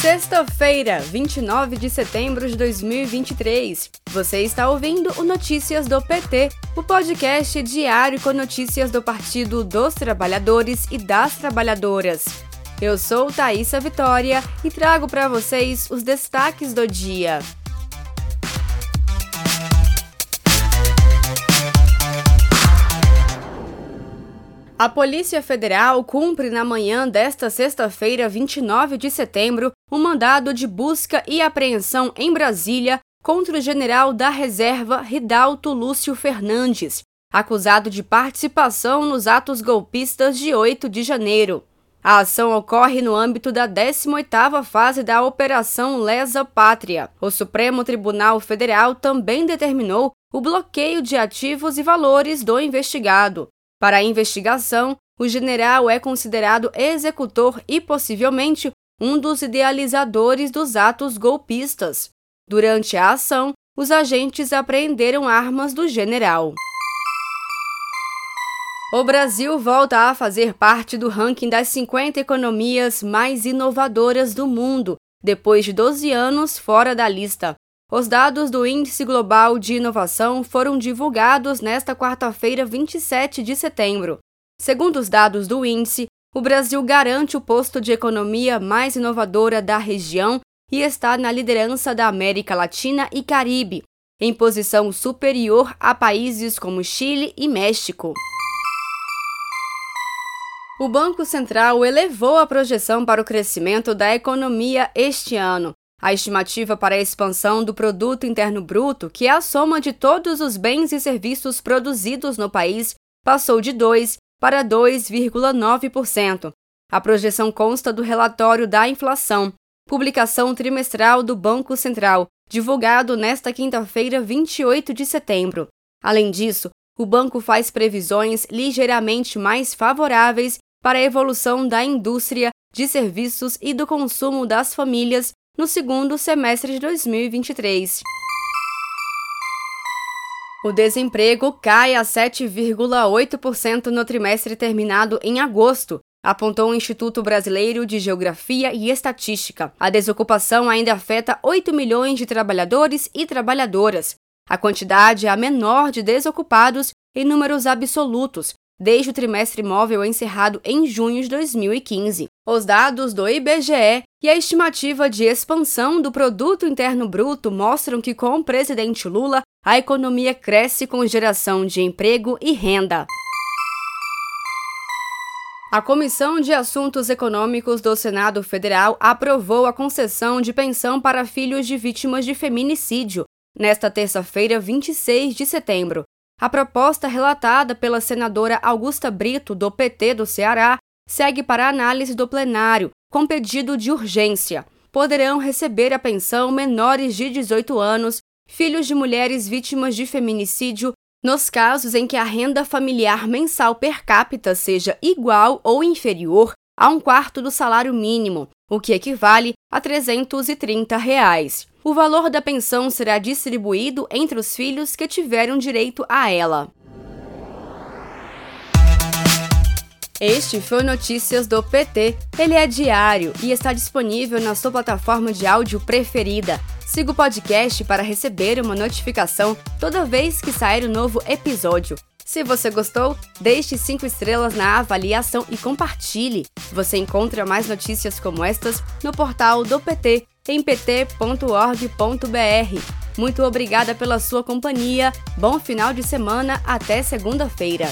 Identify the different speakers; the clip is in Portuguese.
Speaker 1: Sexta-feira, 29 de setembro de 2023. Você está ouvindo o Notícias do PT, o podcast diário com notícias do Partido dos Trabalhadores e das Trabalhadoras. Eu sou Thaisa Vitória e trago para vocês os destaques do dia. A Polícia Federal cumpre na manhã desta sexta-feira, 29 de setembro, um mandado de busca e apreensão em Brasília contra o general da reserva Ridalto Lúcio Fernandes, acusado de participação nos atos golpistas de 8 de janeiro. A ação ocorre no âmbito da 18ª fase da Operação Lesa Pátria. O Supremo Tribunal Federal também determinou o bloqueio de ativos e valores do investigado. Para a investigação, o general é considerado executor e possivelmente um dos idealizadores dos atos golpistas. Durante a ação, os agentes apreenderam armas do general. O Brasil volta a fazer parte do ranking das 50 economias mais inovadoras do mundo, depois de 12 anos fora da lista. Os dados do Índice Global de Inovação foram divulgados nesta quarta-feira, 27 de setembro. Segundo os dados do índice, o Brasil garante o posto de economia mais inovadora da região e está na liderança da América Latina e Caribe, em posição superior a países como Chile e México. O Banco Central elevou a projeção para o crescimento da economia este ano. A estimativa para a expansão do produto interno bruto, que é a soma de todos os bens e serviços produzidos no país, passou de 2 para 2,9%. A projeção consta do relatório da inflação, publicação trimestral do Banco Central, divulgado nesta quinta-feira, 28 de setembro. Além disso, o banco faz previsões ligeiramente mais favoráveis para a evolução da indústria, de serviços e do consumo das famílias no segundo semestre de 2023. O desemprego cai a 7,8% no trimestre terminado em agosto, apontou o Instituto Brasileiro de Geografia e Estatística. A desocupação ainda afeta 8 milhões de trabalhadores e trabalhadoras. A quantidade é a menor de desocupados em números absolutos, desde o trimestre móvel encerrado em junho de 2015. Os dados do IBGE e a estimativa de expansão do produto interno bruto mostram que com o presidente Lula, a economia cresce com geração de emprego e renda. A Comissão de Assuntos Econômicos do Senado Federal aprovou a concessão de pensão para filhos de vítimas de feminicídio nesta terça-feira, 26 de setembro. A proposta relatada pela senadora Augusta Brito, do PT do Ceará, segue para análise do plenário, com pedido de urgência. Poderão receber a pensão menores de 18 anos, filhos de mulheres vítimas de feminicídio, nos casos em que a renda familiar mensal per capita seja igual ou inferior a um quarto do salário mínimo, o que equivale a 330 reais. O valor da pensão será distribuído entre os filhos que tiveram direito a ela. Este foi Notícias do PT. Ele é diário e está disponível na sua plataforma de áudio preferida. Siga o podcast para receber uma notificação toda vez que sair um novo episódio. Se você gostou, deixe 5 estrelas na avaliação e compartilhe. Você encontra mais notícias como estas no portal do PT em pt.org.br. Muito obrigada pela sua companhia. Bom final de semana. Até segunda-feira.